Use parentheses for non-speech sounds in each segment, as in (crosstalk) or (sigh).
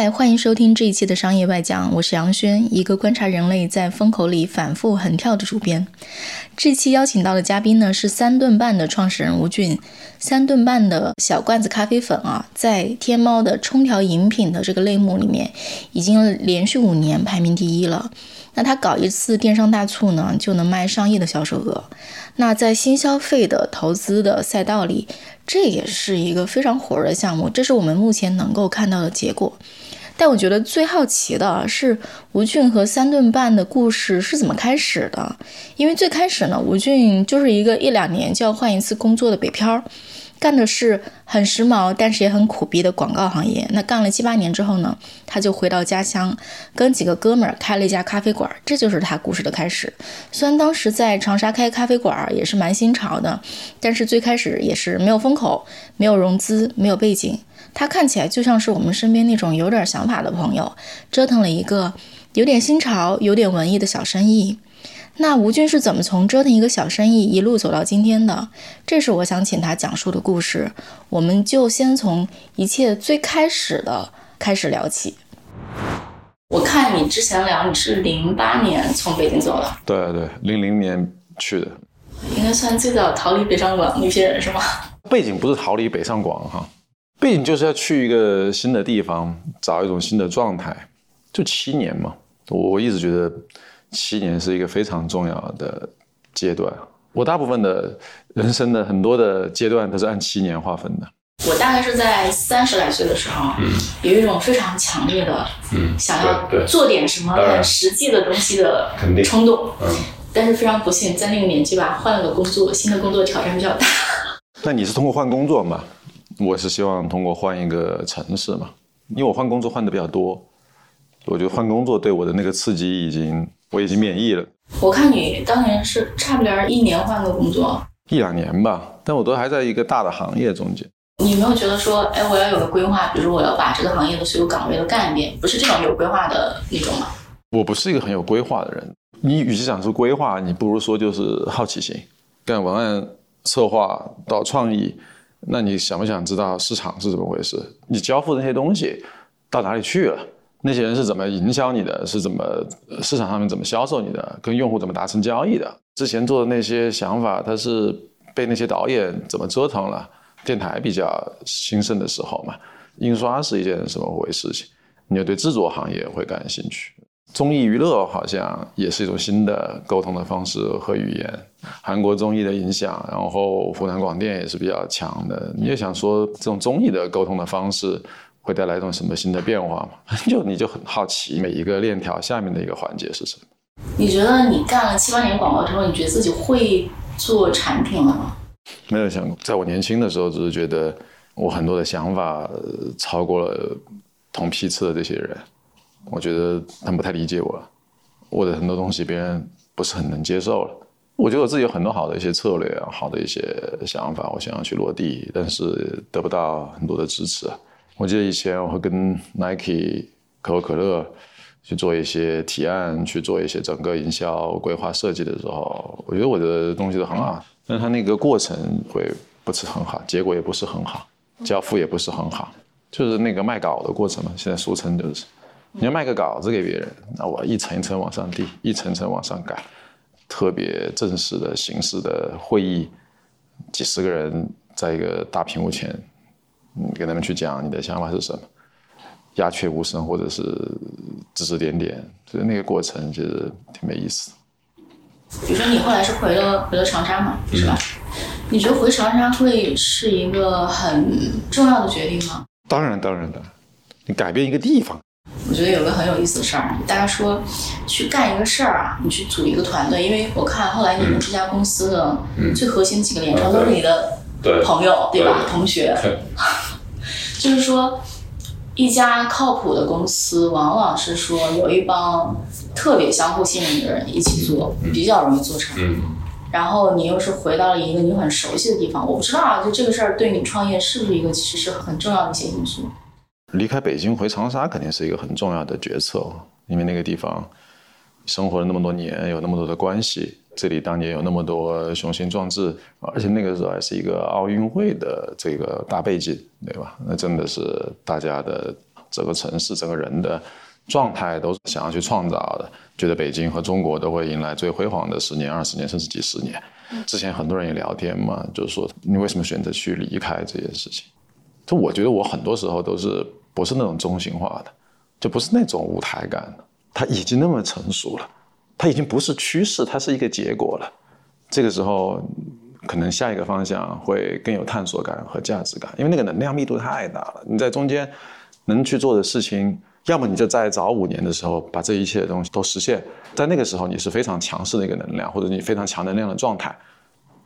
嗨，欢迎收听这一期的商业外讲，我是杨轩，一个观察人类在风口里反复横跳的主编。这期邀请到的嘉宾呢是三顿半的创始人吴俊。三顿半的小罐子咖啡粉啊，在天猫的冲调饮品的这个类目里面，已经连续五年排名第一了。那他搞一次电商大促呢，就能卖上亿的销售额。那在新消费的投资的赛道里，这也是一个非常火热的项目。这是我们目前能够看到的结果。但我觉得最好奇的是吴俊和三顿半的故事是怎么开始的？因为最开始呢，吴俊就是一个一两年就要换一次工作的北漂。干的是很时髦，但是也很苦逼的广告行业。那干了七八年之后呢，他就回到家乡，跟几个哥们儿开了一家咖啡馆。这就是他故事的开始。虽然当时在长沙开咖啡馆也是蛮新潮的，但是最开始也是没有风口、没有融资、没有背景。他看起来就像是我们身边那种有点想法的朋友，折腾了一个有点新潮、有点文艺的小生意。那吴军是怎么从折腾一个小生意一路走到今天的？这是我想请他讲述的故事。我们就先从一切最开始的开始聊起。我看你之前聊你是零八年从北京走的，对对，零零年去的，应该算最早逃离北上广那些人是吗？背景不是逃离北上广哈，背景就是要去一个新的地方，找一种新的状态。就七年嘛，我一直觉得。七年是一个非常重要的阶段，我大部分的人生的很多的阶段都是按七年划分的。我大概是在三十来岁的时候，有一种非常强烈的想要做点什么很实际的东西的冲动。嗯，但是非常不幸，在那个年纪吧，换了个工作，新的工作挑战比较大。那你是通过换工作嘛？我是希望通过换一个城市嘛，因为我换工作换的比较多，我觉得换工作对我的那个刺激已经。我已经免疫了。我看你当年是差不多一年换个工作，一两年吧，但我都还在一个大的行业中间。你没有觉得说，哎，我要有个规划，比如说我要把这个行业的所有岗位都干一遍，不是这种有规划的那种吗？我不是一个很有规划的人。你与其讲是规划，你不如说就是好奇心。干文案策划到创意，那你想不想知道市场是怎么回事？你交付那些东西到哪里去了？那些人是怎么营销你的？是怎么市场上面怎么销售你的？跟用户怎么达成交易的？之前做的那些想法，他是被那些导演怎么折腾了？电台比较兴盛的时候嘛，印刷是一件什么回事？情你就对制作行业会感兴趣。综艺娱乐好像也是一种新的沟通的方式和语言。韩国综艺的影响，然后湖南广电也是比较强的。你也想说这种综艺的沟通的方式？会带来一种什么新的变化吗？(laughs) 就你就很好奇每一个链条下面的一个环节是什么？你觉得你干了七八年广告之后，你觉得自己会做产品了吗？没有想过，在我年轻的时候，只是觉得我很多的想法超过了同批次的这些人，我觉得他们不太理解我了，我的很多东西别人不是很能接受了。我觉得我自己有很多好的一些策略啊，好的一些想法，我想要去落地，但是得不到很多的支持。我记得以前我会跟 Nike、可口可乐去做一些提案，去做一些整个营销规划设计的时候，我觉得我的东西都很好，但是它那个过程会不是很好，结果也不是很好，交付也不是很好，就是那个卖稿的过程嘛。现在俗称就是，你要卖个稿子给别人，那我一层一层往上递，一层层往上改，特别正式的形式的会议，几十个人在一个大屏幕前。你跟他们去讲你的想法是什么，鸦雀无声，或者是指指点点，所以那个过程其实挺没意思。比如说你后来是回了回了长沙嘛，是吧？你觉得回长沙会是一个很重要的决定吗？当然，当然的。你改变一个地方，我觉得有个很有意思的事儿，大家说去干一个事儿啊，你去组一个团队，因为我看后来你们这家公司的最核心几个连成都是你的。朋友对吧？同学，(laughs) 就是说，一家靠谱的公司，往往是说有一帮特别相互信任的人一起做，比较容易做成。然后你又是回到了一个你很熟悉的地方，我不知道啊，就这个事儿对你创业是不是一个其实是很重要的一些因素？离开北京回长沙肯定是一个很重要的决策，因为那个地方生活了那么多年，有那么多的关系。这里当年有那么多雄心壮志，而且那个时候还是一个奥运会的这个大背景，对吧？那真的是大家的整个城市、整个人的状态都是想要去创造的，觉得北京和中国都会迎来最辉煌的十年、二十年，甚至几十年。之前很多人也聊天嘛，就是说你为什么选择去离开这件事情？就我觉得我很多时候都是不是那种中心化的，就不是那种舞台感的，它已经那么成熟了。它已经不是趋势，它是一个结果了。这个时候，可能下一个方向会更有探索感和价值感，因为那个能量密度太大了。你在中间能去做的事情，要么你就在早五年的时候把这一切东西都实现，在那个时候你是非常强势的一个能量，或者你非常强能量的状态。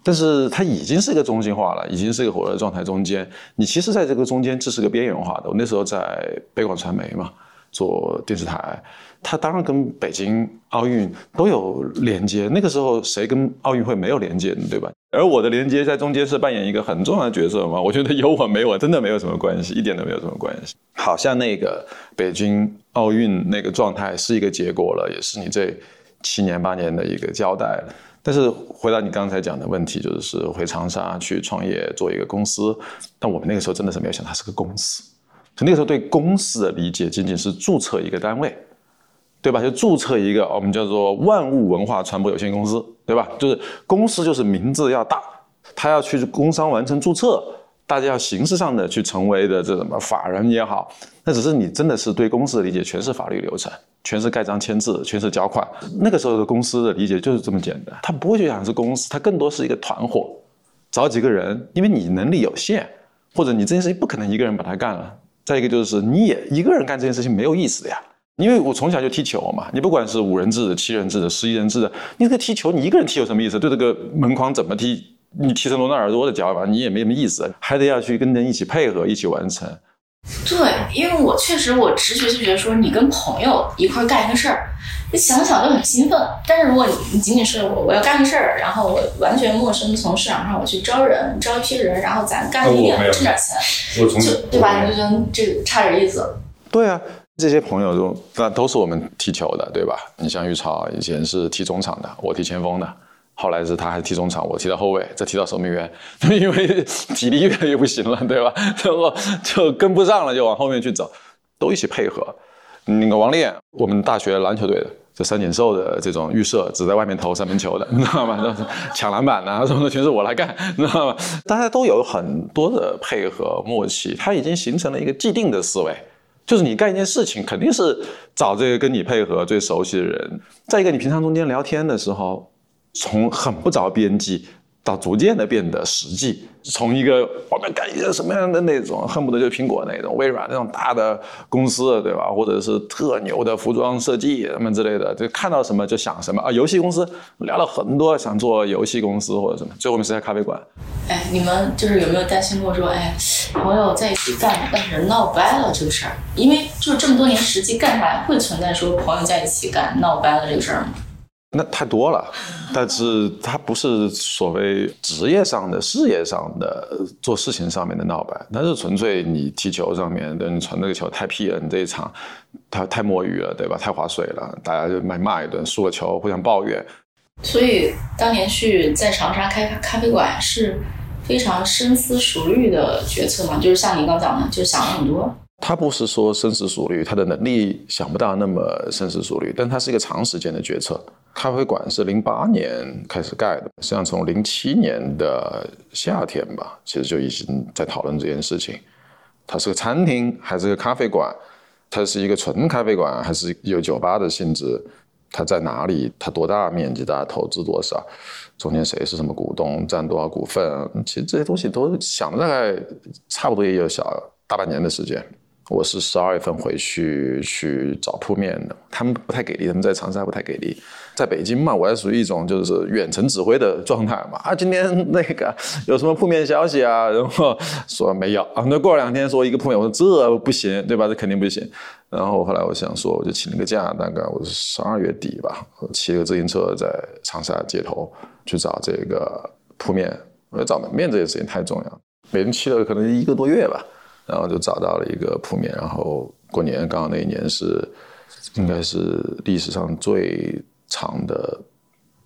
但是它已经是一个中心化了，已经是一个火热状态中间，你其实在这个中间这是个边缘化的。我那时候在北广传媒嘛，做电视台。它当然跟北京奥运都有连接，那个时候谁跟奥运会没有连接呢，对吧？(laughs) 而我的连接在中间是扮演一个很重要的角色嘛？我觉得有我没我真的没有什么关系，一点都没有什么关系。好像那个北京奥运那个状态是一个结果了，也是你这七年八年的一个交代了。但是回到你刚才讲的问题，就是回长沙去创业做一个公司，但我们那个时候真的是没有想它是个公司，就那个时候对公司的理解仅仅是注册一个单位。对吧？就注册一个我们叫做万物文化传播有限公司，对吧？就是公司就是名字要大，它要去工商完成注册，大家要形式上的去成为的这什么法人也好，那只是你真的是对公司的理解全是法律流程，全是盖章签字，全是缴款。那个时候的公司的理解就是这么简单，他不会去想是公司，他更多是一个团伙，找几个人，因为你能力有限，或者你这件事情不可能一个人把它干了。再一个就是你也一个人干这件事情没有意思的呀。因为我从小就踢球嘛，你不管是五人制的、七人制的、十一人制的，你这个踢球，你一个人踢有什么意思？对这个门框怎么踢？你踢成罗纳尔多的脚吧，你也没什么意思，还得要去跟人一起配合，一起完成。对，因为我确实我直觉就觉得说，你跟朋友一块干一个事儿，你想想就很兴奋。但是如果你你仅仅是我我要干个事儿，然后我完全陌生，从市场上我去招人，招一批人，然后咱干一点挣点钱，就对吧？你就觉得这差点意思。对啊。这些朋友都那都是我们踢球的，对吧？你像玉超以前是踢中场的，我踢前锋的，后来是他还踢中场，我踢到后卫，再踢到守门员，(laughs) 因为体力越来越不行了，对吧？然 (laughs) 后就跟不上了，就往后面去走，都一起配合。那个王练，我们大学篮球队的，这三井寿的这种预设，只在外面投三分球的，你知道吗？(laughs) 抢篮板啊什么的，全是我来干，你知道吗？大家都有很多的配合默契，他已经形成了一个既定的思维。就是你干一件事情，肯定是找这个跟你配合最熟悉的人。再一个，你平常中间聊天的时候，从很不着边际。到逐渐的变得实际，从一个我们干一个什么样的那种，恨不得就苹果那种、微软那种大的公司，对吧？或者是特牛的服装设计什么之类的，就看到什么就想什么啊。游戏公司聊了很多，想做游戏公司或者什么，最后面是在咖啡馆。哎，你们就是有没有担心过说，哎，朋友在一起干，但是闹掰了这个事儿？因为就是这么多年实际干下来，会存在说朋友在一起干闹掰了这个事儿吗？那太多了，但是他不是所谓职业上的、事业上的做事情上面的闹掰，那是纯粹你踢球上面的，你传这个球太屁了，你这一场他太摸鱼了，对吧？太划水了，大家就骂骂一顿，输了球互相抱怨。所以当年去在长沙开咖啡馆是非常深思熟虑的决策嘛，就是像你刚讲的，就想了很多。他不是说深思熟虑，他的能力想不到那么深思熟虑，但他是一个长时间的决策。咖啡馆是零八年开始盖的，实际上从零七年的夏天吧，其实就已经在讨论这件事情。它是个餐厅还是个咖啡馆？它是一个纯咖啡馆还是有酒吧的性质？它在哪里？它多大面积？大家投资多少？中间谁是什么股东？占多少股份？其实这些东西都想了大概差不多也有小大半年的时间。我是十二月份回去去找铺面的，他们不太给力，他们在长沙不太给力。在北京嘛，我还属于一种就是远程指挥的状态嘛。啊，今天那个有什么负面消息啊？然后说没有啊。那过了两天说一个铺面，我说这不行，对吧？这肯定不行。然后后来我想说，我就请了个假，大概我是十二月底吧，骑个自行车在长沙街头去找这个铺面。我说找门面这件事情太重要，每人骑了可能一个多月吧，然后就找到了一个铺面。然后过年刚好那一年是应该是历史上最。长的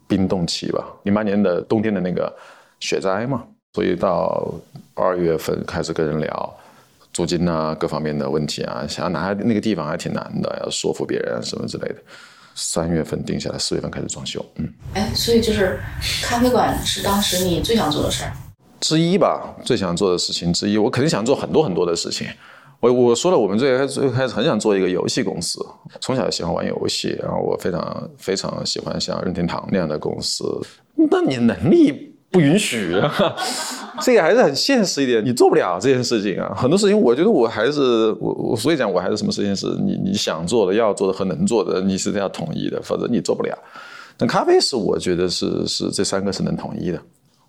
冰冻期吧，零八年的冬天的那个雪灾嘛，所以到二月份开始跟人聊租金啊各方面的问题啊，想要拿下那个地方还挺难的，要说服别人什么之类的。三月份定下来，四月份开始装修。嗯，哎，所以就是咖啡馆是当时你最想做的事儿之一吧，最想做的事情之一。我肯定想做很多很多的事情。我我说了，我们最开最开始很想做一个游戏公司，从小就喜欢玩游戏，然后我非常非常喜欢像任天堂那样的公司。那你能力不允许啊，(laughs) 这个还是很现实一点，你做不了这件事情啊。很多事情，我觉得我还是我我所以讲，我还是什么事情是你你想做的、要做的和能做的，你是要统一的，否则你做不了。那咖啡是我觉得是是这三个是能统一的。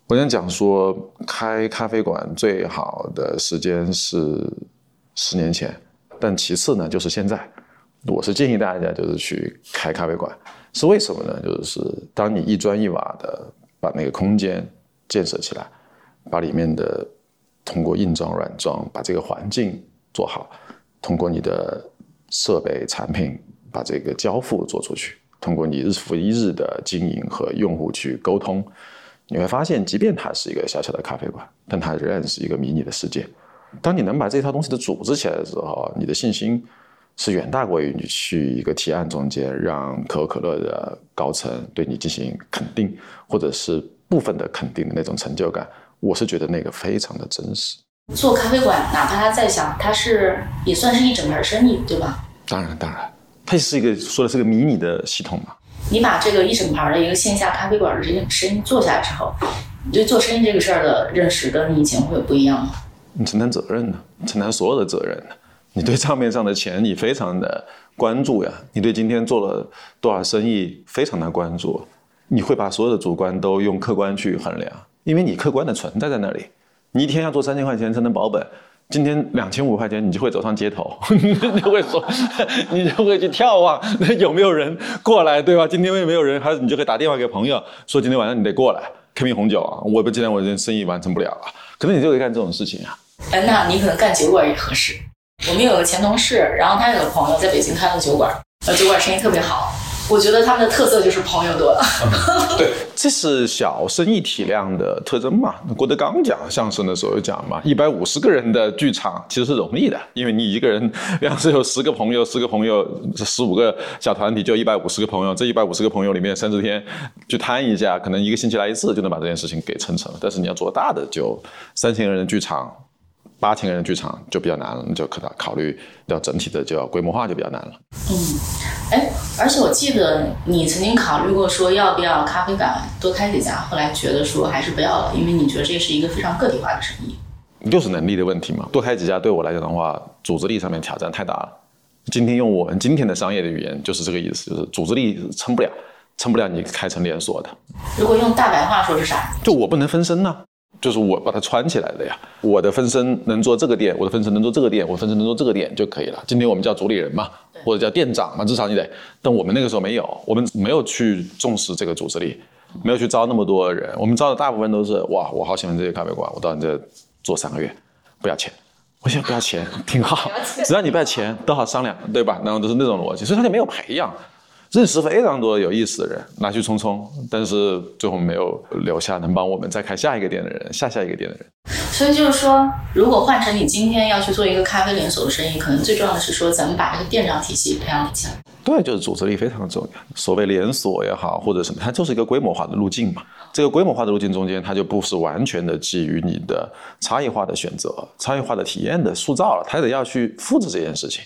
我想讲说，开咖啡馆最好的时间是。十年前，但其次呢，就是现在，我是建议大家就是去开咖啡馆，是为什么呢？就是当你一砖一瓦的把那个空间建设起来，把里面的通过硬装软装把这个环境做好，通过你的设备产品把这个交付做出去，通过你日复一日的经营和用户去沟通，你会发现，即便它是一个小小的咖啡馆，但它仍然是一个迷你的世界。当你能把这套东西的组织起来的时候，你的信心是远大过于你去一个提案中间让可口可乐的高层对你进行肯定，或者是部分的肯定的那种成就感。我是觉得那个非常的真实。做咖啡馆，哪怕他再小，它是也算是一整门生意，对吧？当然，当然，它是一个说的是个迷你的系统嘛。你把这个一整盘的一个线下咖啡馆的这个生意做下来之后，你对做生意这个事儿的认识跟你以前会有不一样吗？你承担责任呢？承担所有的责任呢？你对账面上的钱，你非常的关注呀。你对今天做了多少生意，非常的关注。你会把所有的主观都用客观去衡量，因为你客观的存在在那里。你一天要做三千块钱才能保本，今天两千五块钱，你就会走上街头，(laughs) 你就会说，(laughs) 你就会去眺望那有没有人过来，对吧？今天有没有人，还是你就可以打电话给朋友说，今天晚上你得过来，开瓶红酒啊！我不今天我这生意完成不了啊，可能你就会干这种事情啊。哎，那你可能干酒馆也合适。我们有个前同事，然后他有个朋友在北京开了酒馆，呃，酒馆生意特别好。我觉得他们的特色就是朋友多了。(laughs) 对，这是小生意体量的特征嘛。郭德纲讲相声的时候有讲嘛，一百五十个人的剧场其实是容易的，因为你一个人 (laughs) 要是有十个朋友，十个朋友，十五个小团体就一百五十个朋友，这一百五十个朋友里面三十天去摊一下，可能一个星期来一次就能把这件事情给撑成了。但是你要做大的，就三千个人的剧场。八千个人剧场就比较难了，就可能考虑要整体的就要规模化就比较难了。嗯，哎，而且我记得你曾经考虑过说要不要咖啡馆多开几家，后来觉得说还是不要了，因为你觉得这是一个非常个体化的生意。就是能力的问题嘛，多开几家对我来讲的话，组织力上面挑战太大了。今天用我们今天的商业的语言就是这个意思，就是组织力撑不了，撑不了你开成连锁的。如果用大白话说是啥？就我不能分身呢。就是我把它串起来的呀，我的分身能做这个店，我的分身能做这个店，我分身能做这个店就可以了。今天我们叫主理人嘛，或者叫店长嘛，至少你得。但我们那个时候没有，我们没有去重视这个组织力，没有去招那么多人。我们招的大部分都是哇，我好喜欢这些咖啡馆，我到你这做三个月，不要钱。我想不要钱，挺好，只要你不要钱，都好商量，对吧？然后都是那种逻辑，所以他就没有培养。认识非常多有意思的人，拿去冲冲，但是最后没有留下能帮我们再开下一个店的人，下下一个店的人。所以就是说，如果换成你今天要去做一个咖啡连锁的生意，可能最重要的是说，咱们把这个店长体系培养起来。对，就是组织力非常重要。所谓连锁也好，或者什么，它就是一个规模化的路径嘛。这个规模化的路径中间，它就不是完全的基于你的差异化的选择、差异化的体验的塑造了，它得要去复制这件事情。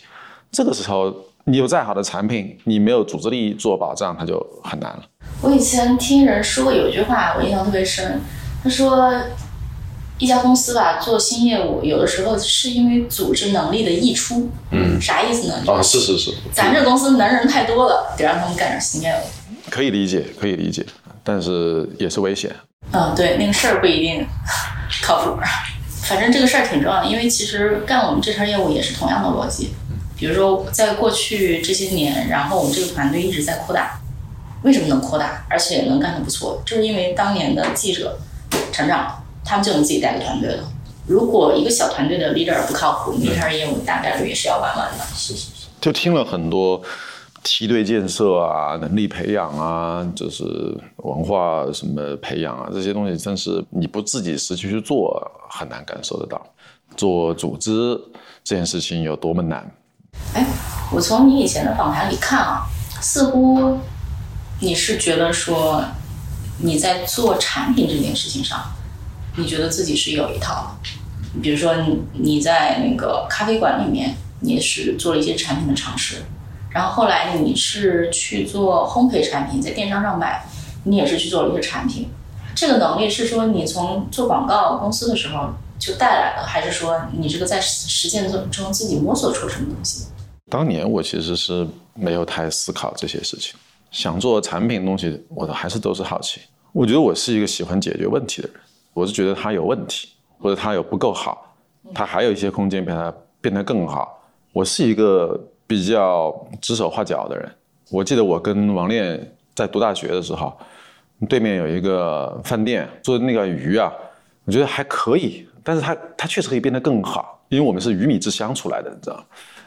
这个时候。你有再好的产品，你没有组织力做保障，它就很难了。我以前听人说过有一句话，我印象特别深。他说，一家公司吧，做新业务，有的时候是因为组织能力的溢出。嗯，啥意思呢？啊，是是是。咱这公司能人太多了，得让他们干点新业务。可以理解，可以理解，但是也是危险。嗯，对，那个事儿不一定靠谱。反正这个事儿挺重要的，因为其实干我们这圈业务也是同样的逻辑。比如说，在过去这些年，然后我们这个团队一直在扩大。为什么能扩大，而且能干得不错？就是因为当年的记者成长，他们就能自己带个团队了。如果一个小团队的 leader 不靠谱，你这圈业务大概率也是要玩完的。是是是。就听了很多梯队建设啊、能力培养啊、就是文化什么培养啊这些东西，真是你不自己实际去做，很难感受得到。做组织这件事情有多么难？哎，我从你以前的访谈里看啊，似乎你是觉得说你在做产品这件事情上，你觉得自己是有一套的。比如说你你在那个咖啡馆里面，你是做了一些产品的尝试，然后后来你是去做烘焙产品，在电商上卖，你也是去做了一些产品。这个能力是说你从做广告公司的时候就带来的，还是说你这个在实践中中自己摸索出什么东西？当年我其实是没有太思考这些事情，想做产品东西，我还是都是好奇。我觉得我是一个喜欢解决问题的人，我是觉得它有问题，或者它有不够好，它还有一些空间把它变得更好。我是一个比较指手画脚的人。我记得我跟王炼在读大学的时候，对面有一个饭店做的那个鱼啊，我觉得还可以，但是它它确实可以变得更好，因为我们是鱼米之乡出来的，你知道？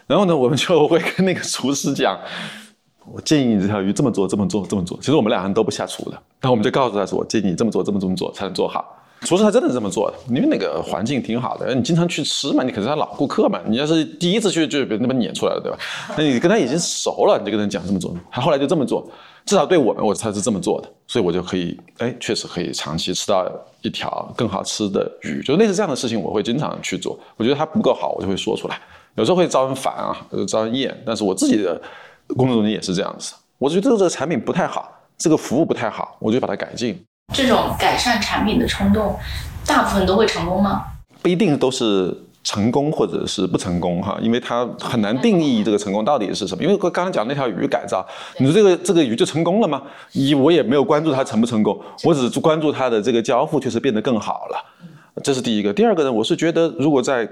然后呢，我们就会跟那个厨师讲，(laughs) 我建议你这条鱼这么做，这么做，这么做。其实我们两个人都不下厨的，但我们就告诉他说，我建议你这么做，这么这么做才能做好。厨师他真的是这么做的，因为那个环境挺好的，你经常去吃嘛，你可是他老顾客嘛。你要是第一次去就被那么撵出来了，对吧？那你跟他已经熟了，你就跟他讲这么做，他后来就这么做。至少对我们，我他是这么做的，所以我就可以，哎，确实可以长期吃到一条更好吃的鱼。就类似这样的事情，我会经常去做。我觉得它不够好，我就会说出来。有时候会招人烦啊，招人厌，但是我自己的工作中间也是这样子。我觉得这个产品不太好，这个服务不太好，我就把它改进。这种改善产品的冲动，大部分都会成功吗？不一定都是成功或者是不成功哈，因为它很难定义这个成功到底是什么。因为刚才讲那条鱼改造，你说这个这个鱼就成功了吗？一我也没有关注它成不成功，我只是关注它的这个交付确实变得更好了，这是第一个。第二个呢，我是觉得如果在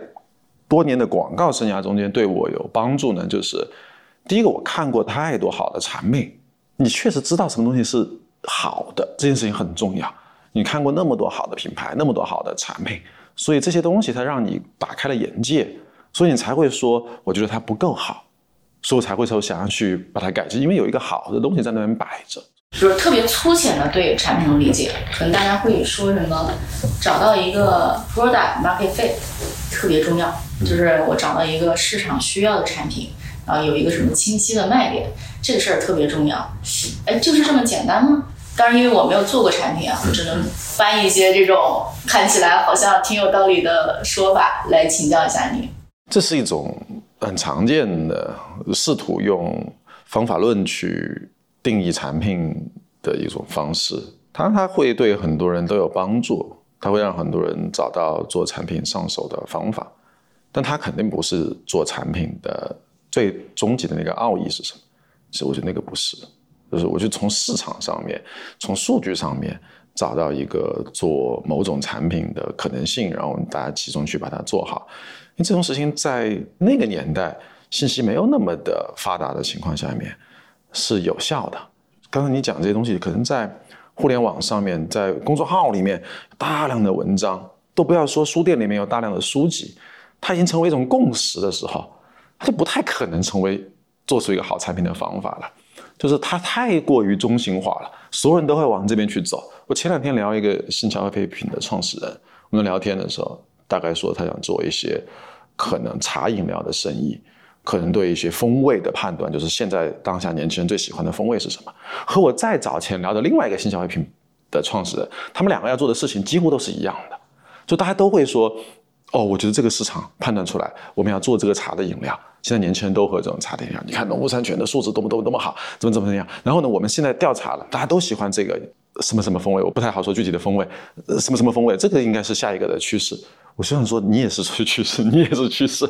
多年的广告生涯中间对我有帮助呢，就是第一个我看过太多好的产品，你确实知道什么东西是好的，这件事情很重要。你看过那么多好的品牌，那么多好的产品，所以这些东西它让你打开了眼界，所以你才会说，我觉得它不够好，所以我才会说想要去把它改进，因为有一个好的东西在那边摆着。就是特别粗浅的对产品的理解，可能大家会说什么，找到一个 product market fit 特别重要，就是我找到一个市场需要的产品，然后有一个什么清晰的卖点，这个事儿特别重要。哎，就是这么简单吗？当然，因为我没有做过产品啊，我只能搬一些这种看起来好像挺有道理的说法来请教一下你。这是一种很常见的试图用方法论去。定义产品的一种方式，它它会对很多人都有帮助，它会让很多人找到做产品上手的方法，但它肯定不是做产品的最终极的那个奥义是什么？其实我觉得那个不是，就是我就从市场上面，从数据上面找到一个做某种产品的可能性，然后大家集中去把它做好。因为这种事情在那个年代信息没有那么的发达的情况下面。是有效的。刚才你讲这些东西，可能在互联网上面，在公众号里面大量的文章，都不要说书店里面有大量的书籍，它已经成为一种共识的时候，它就不太可能成为做出一个好产品的方法了。就是它太过于中心化了，所有人都会往这边去走。我前两天聊一个新消费品的创始人，我们聊天的时候，大概说他想做一些可能茶饮料的生意。可能对一些风味的判断，就是现在当下年轻人最喜欢的风味是什么？和我再早前聊的另外一个新消费品的创始人，他们两个要做的事情几乎都是一样的。就大家都会说，哦，我觉得这个市场判断出来，我们要做这个茶的饮料。现在年轻人都喝这种茶的饮料，你看农夫山泉的素质多么多么多么好，怎么怎么怎么样。然后呢，我们现在调查了，大家都喜欢这个什么什么风味，我不太好说具体的风味，什么什么风味，这个应该是下一个的趋势。我希望说，你也是趋势，你也是趋势。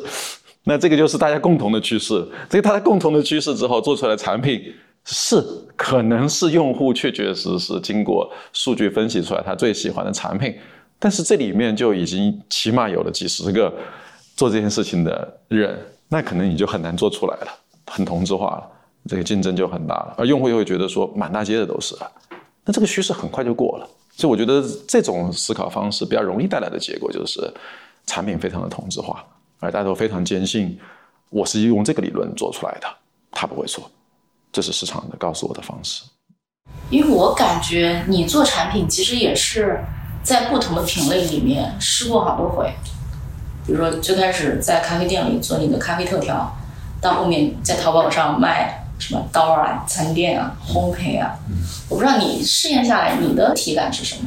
那这个就是大家共同的趋势，这个大家共同的趋势之后做出来的产品是可能是用户确确实实经过数据分析出来他最喜欢的产品，但是这里面就已经起码有了几十个做这件事情的人，那可能你就很难做出来了，很同质化了，这个竞争就很大了，而用户又会觉得说满大街的都是，那这个趋势很快就过了。所以我觉得这种思考方式比较容易带来的结果就是产品非常的同质化，而大家都非常坚信我是用这个理论做出来的，他不会错。这是市场的告诉我的方式，因为我感觉你做产品其实也是在不同的品类里面试过好多回，比如说最开始在咖啡店里做你的咖啡特调，到后面在淘宝上卖什么刀啊、餐垫啊、烘焙啊，我不知道你试验下来你的体感是什么？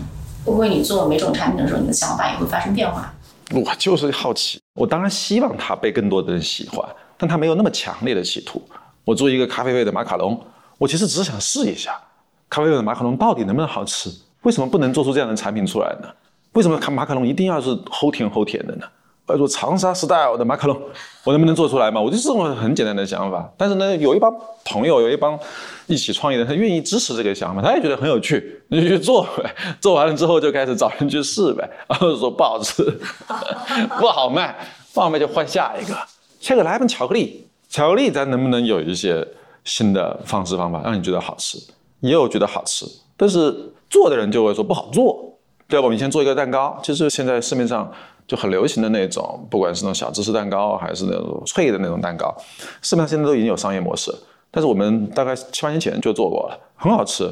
会不会你做每种产品的时候，你的想法也会发生变化？我就是好奇，我当然希望它被更多的人喜欢，但它没有那么强烈的企图。我做一个咖啡味的马卡龙，我其实只是想试一下，咖啡味的马卡龙到底能不能好吃？为什么不能做出这样的产品出来呢？为什么马卡龙一定要是齁甜齁甜的呢？要说长沙 style 的马卡龙，我能不能做出来嘛？我就这种很简单的想法。但是呢，有一帮朋友，有一帮一起创业的，他愿意支持这个想法，他也觉得很有趣，那就去做呗。做完了之后就开始找人去试呗，然后说不好吃，不好卖，不好卖就换下一个，下个来一份巧克力。巧克力，咱能不能有一些新的方式方法，让你觉得好吃？也有觉得好吃，但是做的人就会说不好做。对吧？我们先做一个蛋糕，就是现在市面上就很流行的那种，不管是那种小芝士蛋糕，还是那种脆的那种蛋糕，市面上现在都已经有商业模式。但是我们大概七八年前就做过了，很好吃，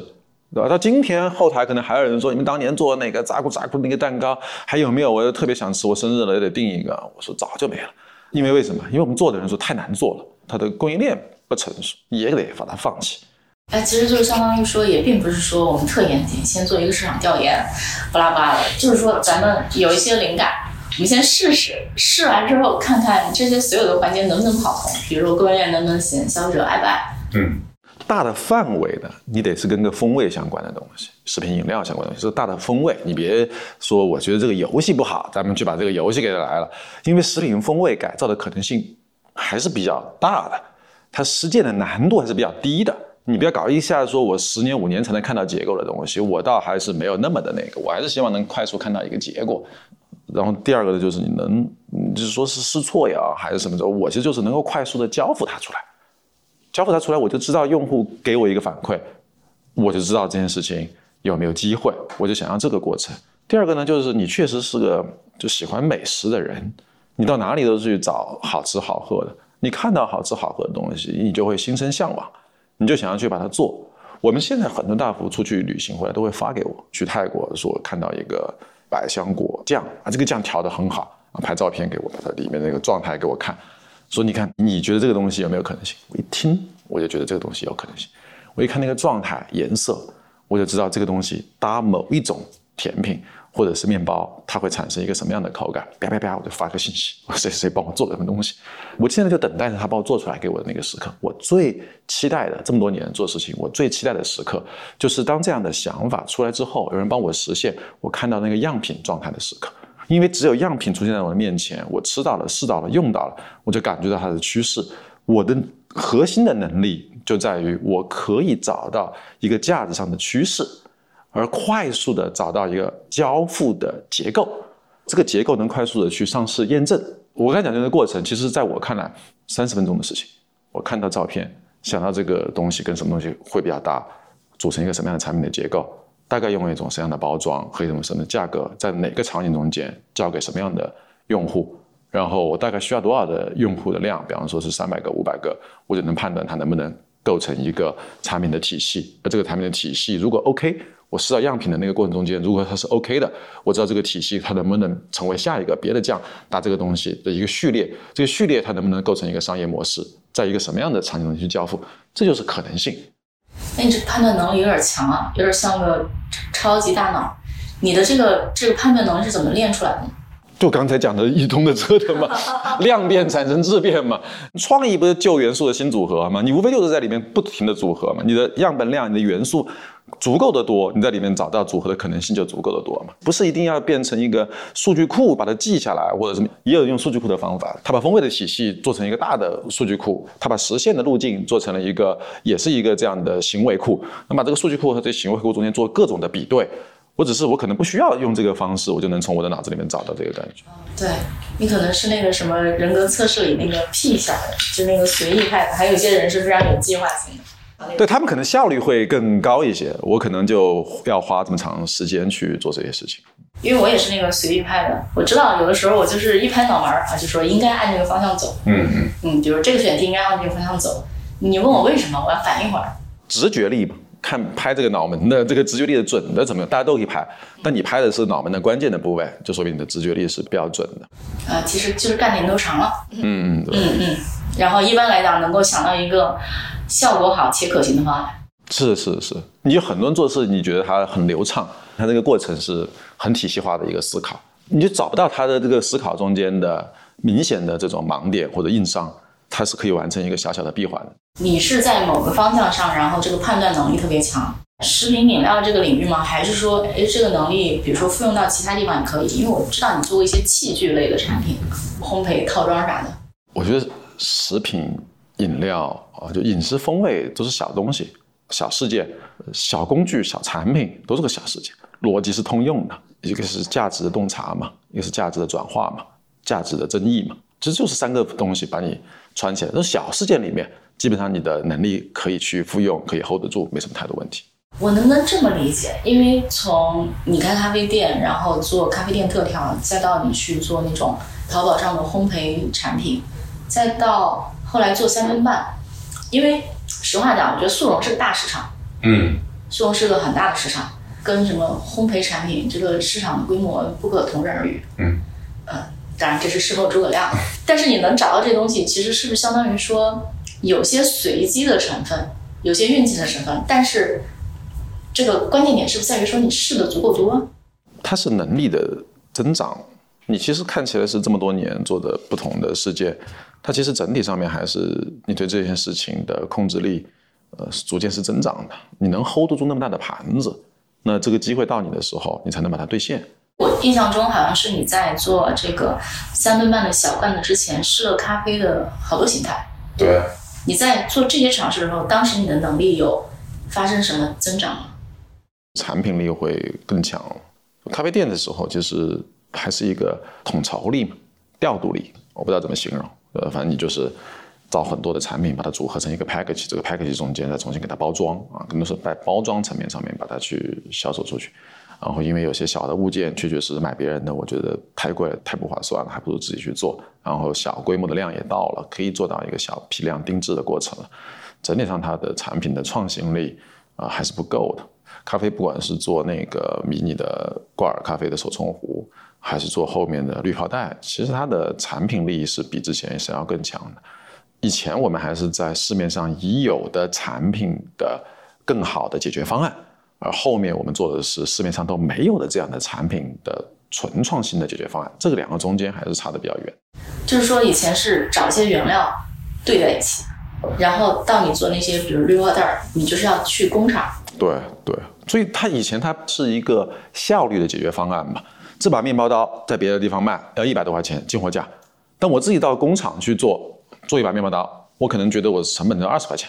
对吧？到今天后台可能还有人说，你们当年做那个扎古扎古那个蛋糕还有没有？我特别想吃，我生日了也得订一个。我说早就没了。因为为什么？因为我们做的人说太难做了，它的供应链不成熟，也得把它放弃。哎，其实就是相当于说，也并不是说我们特严谨，先做一个市场调研，巴拉巴拉的，就是说咱们有一些灵感，我们先试试，试完之后看看这些所有的环节能不能跑通，比如说供应链能不能行，消费者爱不爱。嗯。大的范围的，你得是跟个风味相关的东西，食品饮料相关的东西，是大的风味。你别说我觉得这个游戏不好，咱们去把这个游戏给它来了。因为食品风味改造的可能性还是比较大的，它实践的难度还是比较低的。你不要搞一下说我十年五年才能看到结构的东西，我倒还是没有那么的那个，我还是希望能快速看到一个结果。然后第二个呢，就是你能，就是说是试错呀，还是什么的，我其实就是能够快速的交付它出来。交付它出来，我就知道用户给我一个反馈，我就知道这件事情有没有机会，我就想要这个过程。第二个呢，就是你确实是个就喜欢美食的人，你到哪里都是去找好吃好喝的，你看到好吃好喝的东西，你就会心生向往，你就想要去把它做。我们现在很多大夫出去旅行回来都会发给我，去泰国说看到一个百香果酱啊，这个酱调得很好啊，拍照片给我，把它里面那个状态给我看。说你看，你觉得这个东西有没有可能性？我一听，我就觉得这个东西有可能性。我一看那个状态、颜色，我就知道这个东西搭某一种甜品或者是面包，它会产生一个什么样的口感。啪啪啪，我就发个信息，我 (laughs) 说谁谁帮我做个什么东西。我现在就等待着他帮我做出来给我的那个时刻。我最期待的这么多年做事情，我最期待的时刻，就是当这样的想法出来之后，有人帮我实现，我看到那个样品状态的时刻。因为只有样品出现在我的面前，我吃到了、试到了、用到了，我就感觉到它的趋势。我的核心的能力就在于我可以找到一个价值上的趋势，而快速的找到一个交付的结构。这个结构能快速的去上市验证。我刚才讲这个过程，其实在我看来，三十分钟的事情。我看到照片，想到这个东西跟什么东西会比较搭，组成一个什么样的产品的结构。大概用一种什么样的包装和一种什么价格，在哪个场景中间交给什么样的用户，然后我大概需要多少的用户的量，比方说是三百个、五百个，我就能判断它能不能构成一个产品的体系。而这个产品的体系如果 OK，我试到样品的那个过程中间，如果它是 OK 的，我知道这个体系它能不能成为下一个别的酱打这个东西的一个序列，这个序列它能不能构成一个商业模式，在一个什么样的场景中去交付，这就是可能性。那你这判断能力有点强啊，有点像个超级大脑。你的这个这个判断能力是怎么练出来的？就刚才讲的一通的折腾嘛，(laughs) 量变产生质变嘛，创意不是旧元素的新组合吗？你无非就是在里面不停的组合嘛，你的样本量、你的元素足够的多，你在里面找到组合的可能性就足够的多嘛。不是一定要变成一个数据库把它记下来，或者什么，也有用数据库的方法。它把风味的体系做成一个大的数据库，它把实现的路径做成了一个，也是一个这样的行为库。那么这个数据库和这行为库中间做各种的比对。我只是我可能不需要用这个方式，我就能从我的脑子里面找到这个感觉。对你可能是那个什么人格测试里那个 P 小的，就那个随意派的，还有一些人是非常有计划性的。对他们可能效率会更高一些，我可能就要花这么长时间去做这些事情。因为我也是那个随意派的，我知道有的时候我就是一拍脑门儿啊，就说应该按这个方向走。嗯嗯嗯，比如这个选题应该按这个方向走。你问我为什么，我要反一会儿。直觉力嘛。看拍这个脑门的这个直觉力的准的怎么样？大家都可以拍，但你拍的是脑门的关键的部位，就说明你的直觉力是比较准的。呃，其实就是干点都长了。嗯嗯嗯嗯。然后一般来讲，能够想到一个效果好且可行的方案。是是是，你有很多人做事，你觉得他很流畅，他这个过程是很体系化的一个思考，你就找不到他的这个思考中间的明显的这种盲点或者硬伤。他是可以完成一个小小的闭环的。你是在某个方向上，然后这个判断能力特别强，食品饮料这个领域吗？还是说，哎，这个能力，比如说复用到其他地方也可以？因为我知道你做过一些器具类的产品，烘焙套装啥的。我觉得食品饮料啊，就饮食风味都是小东西、小世界、小工具、小产品，都是个小世界，逻辑是通用的。一个是价值的洞察嘛，一个是价值的转化嘛，价值的争议嘛，其实就是三个东西把你。穿起来，那小事件里面，基本上你的能力可以去复用，可以 hold 得住，没什么太多问题。我能不能这么理解？因为从你开咖啡店，然后做咖啡店特调，再到你去做那种淘宝上的烘焙产品，再到后来做三分半，因为实话讲，我觉得速溶是个大市场。嗯，速溶是个很大的市场，跟什么烘焙产品这个市场的规模不可同日而语。嗯，嗯。当然，这是事后诸葛亮。但是你能找到这东西，其实是不是相当于说有些随机的成分，有些运气的成分？但是这个关键点是不是在于说你试的足够多？它是能力的增长。你其实看起来是这么多年做的不同的事件，它其实整体上面还是你对这件事情的控制力，呃，逐渐是增长的。你能 hold 得住那么大的盘子，那这个机会到你的时候，你才能把它兑现。我印象中好像是你在做这个三顿半的小罐子之前试了咖啡的好多形态。对。你在做这些尝试的时候，当时你的能力有发生什么增长吗？产品力会更强。咖啡店的时候，就是还是一个统筹力嘛，调度力，我不知道怎么形容。呃，反正你就是找很多的产品，把它组合成一个 package，这个 package 中间再重新给它包装啊，更多是在包装层面上面把它去销售出去。然后因为有些小的物件确确实实买别人的，我觉得太贵了，太不划算了，还不如自己去做。然后小规模的量也到了，可以做到一个小批量定制的过程了。整体上它的产品的创新力啊还是不够的。咖啡不管是做那个迷你的挂耳咖啡的手冲壶，还是做后面的滤泡袋，其实它的产品力是比之前是要更强的。以前我们还是在市面上已有的产品的更好的解决方案。而后面我们做的是市面上都没有的这样的产品的纯创新的解决方案，这个两个中间还是差的比较远。就是说，以前是找一些原料兑在一起，然后到你做那些，比如滤泡袋，你就是要去工厂。对对，所以它以前它是一个效率的解决方案嘛。这把面包刀在别的地方卖要一百多块钱进货价，但我自己到工厂去做做一把面包刀，我可能觉得我成本只二十块钱。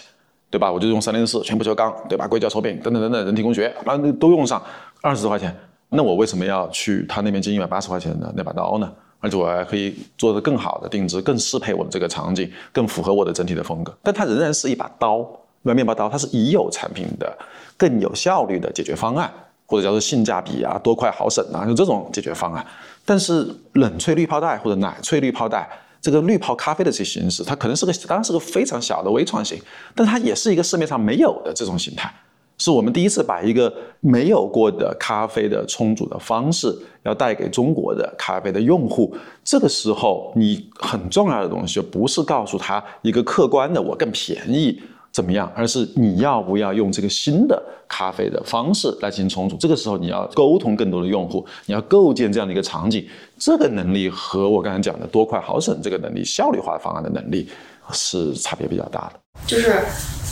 对吧？我就用三零四全不锈钢，对吧？硅胶抽柄等等等等，人体工学，那都用上二十多块钱。那我为什么要去他那边进一百八十块钱的那把刀呢？而且我还可以做的更好的定制，更适配我的这个场景，更符合我的整体的风格。但它仍然是一把刀，一把面包刀，它是已有产品的更有效率的解决方案，或者叫做性价比啊，多快好省啊，就这种解决方案。但是冷萃滤泡袋或者奶萃滤泡袋。这个绿泡咖啡的这些形式，它可能是个当然是个非常小的微创新，但它也是一个市面上没有的这种形态，是我们第一次把一个没有过的咖啡的冲煮的方式，要带给中国的咖啡的用户。这个时候，你很重要的东西就不是告诉他一个客观的我更便宜。怎么样，而是你要不要用这个新的咖啡的方式来进行重组。这个时候你要沟通更多的用户，你要构建这样的一个场景，这个能力和我刚才讲的多快好省这个能力、效率化方案的能力是差别比较大的。就是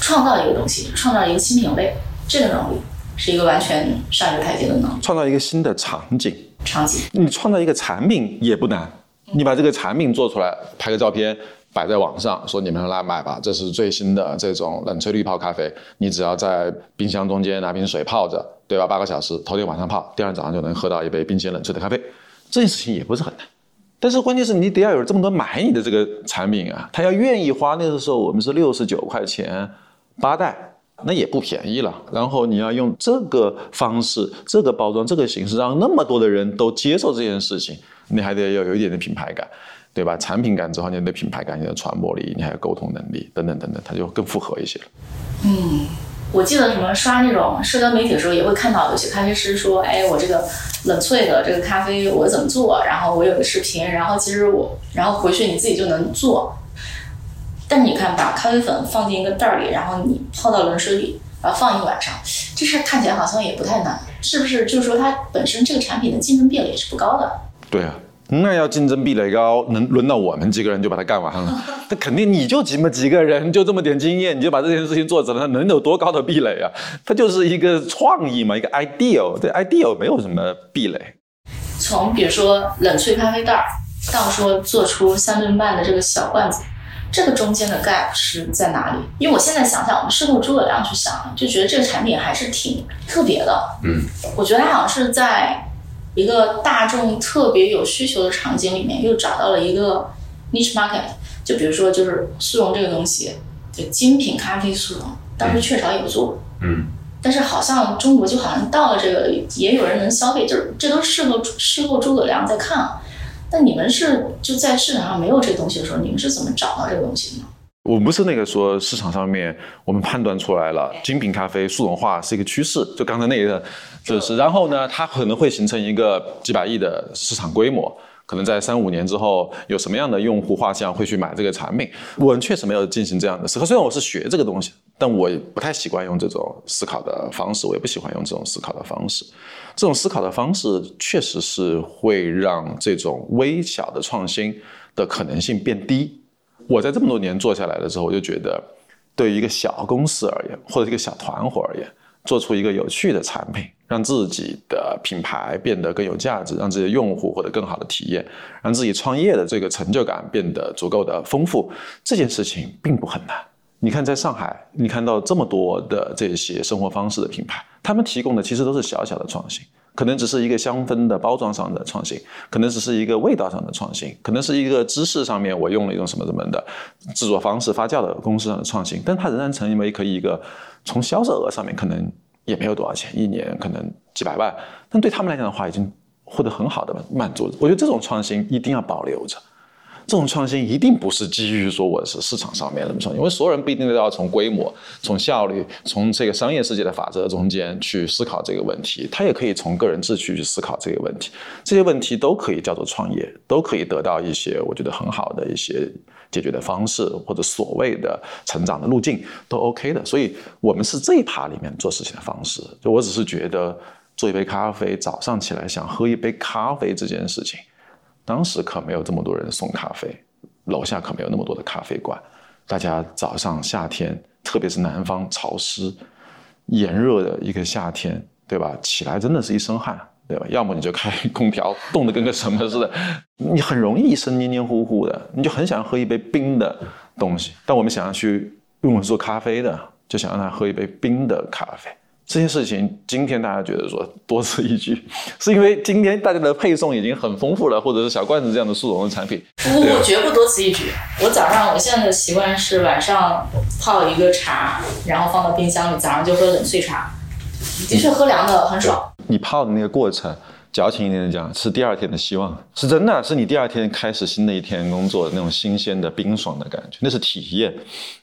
创造一个东西，创造一个新品类，这个能力是一个完全上一个台阶的能力。创造一个新的场景，场景，你创造一个产品也不难，你把这个产品做出来，拍个照片。摆在网上说你们来买吧，这是最新的这种冷萃滤泡咖啡。你只要在冰箱中间拿瓶水泡着，对吧？八个小时，头天晚上泡，第二天早上就能喝到一杯冰鲜冷萃的咖啡。这件事情也不是很难，但是关键是你得要有这么多买你的这个产品啊，他要愿意花。那个时候我们是六十九块钱八袋，那也不便宜了。然后你要用这个方式、这个包装、这个形式，让那么多的人都接受这件事情，你还得要有一点的品牌感。对吧？产品感之后，你的品牌感、你的传播力，你还有沟通能力等等等等，它就更复合一些了。嗯，我记得什么刷那种社交媒体的时候，也会看到有些咖啡师说：“哎，我这个冷萃的这个咖啡我怎么做？”然后我有个视频，然后其实我，然后回去你自己就能做。但是你看，把咖啡粉放进一个袋儿里，然后你泡到冷水里，然后放一晚上，这事儿看起来好像也不太难，是不是？就是说它本身这个产品的竞争壁垒是不高的。对啊。那要竞争壁垒高，能轮到我们几个人就把它干完了？(laughs) 那肯定你就这么几个人，就这么点经验，你就把这件事情做成了，能有多高的壁垒啊？它就是一个创意嘛，一个 ideal，对 ideal 没有什么壁垒。从比如说冷萃咖啡袋到说做出三顿半的这个小罐子，这个中间的 gap 是在哪里？因为我现在想想，我们事后诸葛亮去想，就觉得这个产品还是挺特别的。嗯，我觉得它好像是在。一个大众特别有需求的场景里面，又找到了一个 niche market。就比如说，就是速溶这个东西，就精品咖啡速溶，当时雀巢也不做，嗯，但是好像中国就好像到了这个，也有人能消费，就是这都事后事后诸葛亮在看。但你们是就在市场上没有这个东西的时候，你们是怎么找到这个东西的呢？我不是那个说市场上面我们判断出来了精品咖啡速溶化是一个趋势，就刚才那个就是，然后呢，它可能会形成一个几百亿的市场规模，可能在三五年之后有什么样的用户画像会去买这个产品，我们确实没有进行这样的思考。虽然我是学这个东西，但我不太习惯用这种思考的方式，我也不喜欢用这种思考的方式。这种思考的方式确实是会让这种微小的创新的可能性变低。我在这么多年做下来的时候，我就觉得，对于一个小公司而言，或者一个小团伙而言，做出一个有趣的产品，让自己的品牌变得更有价值，让自己的用户获得更好的体验，让自己创业的这个成就感变得足够的丰富，这件事情并不很难。你看，在上海，你看到这么多的这些生活方式的品牌，他们提供的其实都是小小的创新。可能只是一个香氛的包装上的创新，可能只是一个味道上的创新，可能是一个知识上面我用了一种什么什么的制作方式发酵的公司上的创新，但它仍然成为可以一个从销售额上面可能也没有多少钱，一年可能几百万，但对他们来讲的话，已经获得很好的满足。我觉得这种创新一定要保留着。这种创新一定不是基于说我是市场上面的创新，因为所有人不一定都要从规模、从效率、从这个商业世界的法则中间去思考这个问题，他也可以从个人志趣去思考这个问题。这些问题都可以叫做创业，都可以得到一些我觉得很好的一些解决的方式，或者所谓的成长的路径都 OK 的。所以，我们是这一趴里面做事情的方式。就我只是觉得，做一杯咖啡，早上起来想喝一杯咖啡这件事情。当时可没有这么多人送咖啡，楼下可没有那么多的咖啡馆。大家早上夏天，特别是南方潮湿、炎热的一个夏天，对吧？起来真的是一身汗，对吧？要么你就开空调，冻得跟个什么似的，你很容易一身黏黏糊糊的，你就很想喝一杯冰的东西。但我们想要去用做咖啡的，就想让他喝一杯冰的咖啡。这件事情，今天大家觉得说多此一举，(laughs) 是因为今天大家的配送已经很丰富了，或者是小罐子这样的速溶的产品。我绝不多此一举。我早上我现在的习惯是晚上泡一个茶，然后放到冰箱里，早上就喝冷萃茶。的确喝凉的很爽。你泡的那个过程，矫情一点的讲，是第二天的希望，是真的是你第二天开始新的一天工作的那种新鲜的冰爽的感觉，那是体验。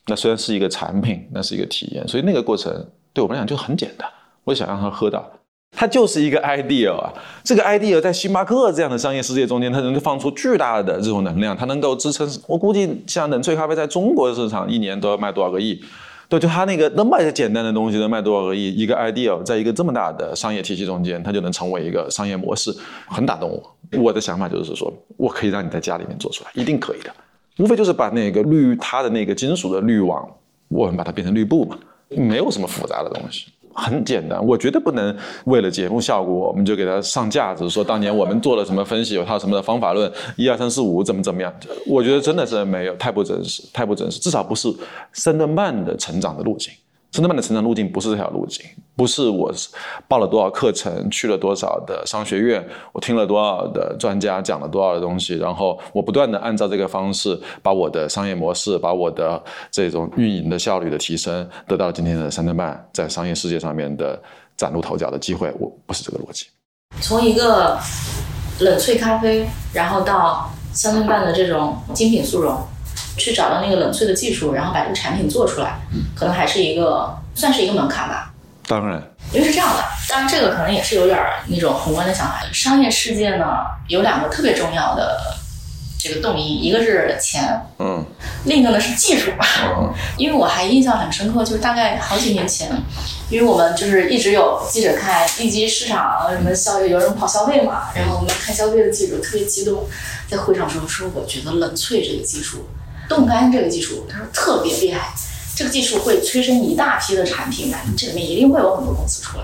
那虽然是一个产品，那是一个体验，所以那个过程。对我们来讲就很简单，我想让他喝到，它就是一个 idea 啊。这个 idea 在星巴克这样的商业世界中间，它能够放出巨大的这种能量，它能够支撑。我估计像冷萃咖啡在中国的市场一年都要卖多少个亿，对，就它那个那么简单的东西能卖多少个亿？一个 idea 在一个这么大的商业体系中间，它就能成为一个商业模式，很打动我。我的想法就是说，我可以让你在家里面做出来，一定可以的。无非就是把那个滤它的那个金属的滤网，我们把它变成滤布嘛，没有什么复杂的东西。很简单，我绝对不能为了节目效果，我们就给它上架子，说当年我们做了什么分析，有套什么的方法论，一二三四五怎么怎么样？我觉得真的是没有，太不真实，太不真实，至少不是升得慢的成长的路径。深圳曼的成长路径不是这条路径，不是我报了多少课程，去了多少的商学院，我听了多少的专家讲了多少的东西，然后我不断的按照这个方式，把我的商业模式，把我的这种运营的效率的提升，得到今天的深圳曼在商业世界上面的崭露头角的机会。我不是这个逻辑。从一个冷萃咖啡，然后到三顿半的这种精品速溶。去找到那个冷萃的技术，然后把这个产品做出来，可能还是一个算是一个门槛吧。当然，因为是这样的，当然这个可能也是有点那种宏观的想法。商业世界呢，有两个特别重要的这个动因，一个是钱，嗯，另一个呢是技术。(laughs) 因为我还印象很深刻，就是大概好几年前，因为我们就是一直有记者看一级市场什么消，有人跑消费嘛，然后我们看消费的记者特别激动，在会上说说，我觉得冷萃这个技术。冻干这个技术，他说特别厉害，这个技术会催生一大批的产品来，这里面一定会有很多公司出来。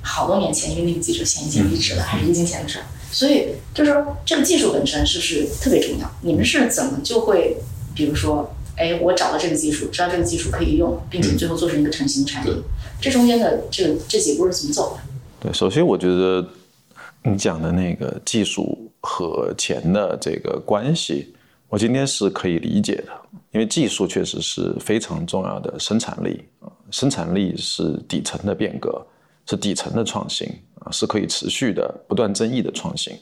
好多年前，因为那个记者现在已经离职了，还是疫情前的事儿，所以就是说这个技术本身是不是特别重要？你们是怎么就会，比如说，哎，我找到这个技术，知道这个技术可以用，并且最后做成一个成型的产品，这中间的这个这几步是怎么走的？对，首先我觉得你讲的那个技术和钱的这个关系。我今天是可以理解的，因为技术确实是非常重要的生产力啊，生产力是底层的变革，是底层的创新啊，是可以持续的不断增益的创新，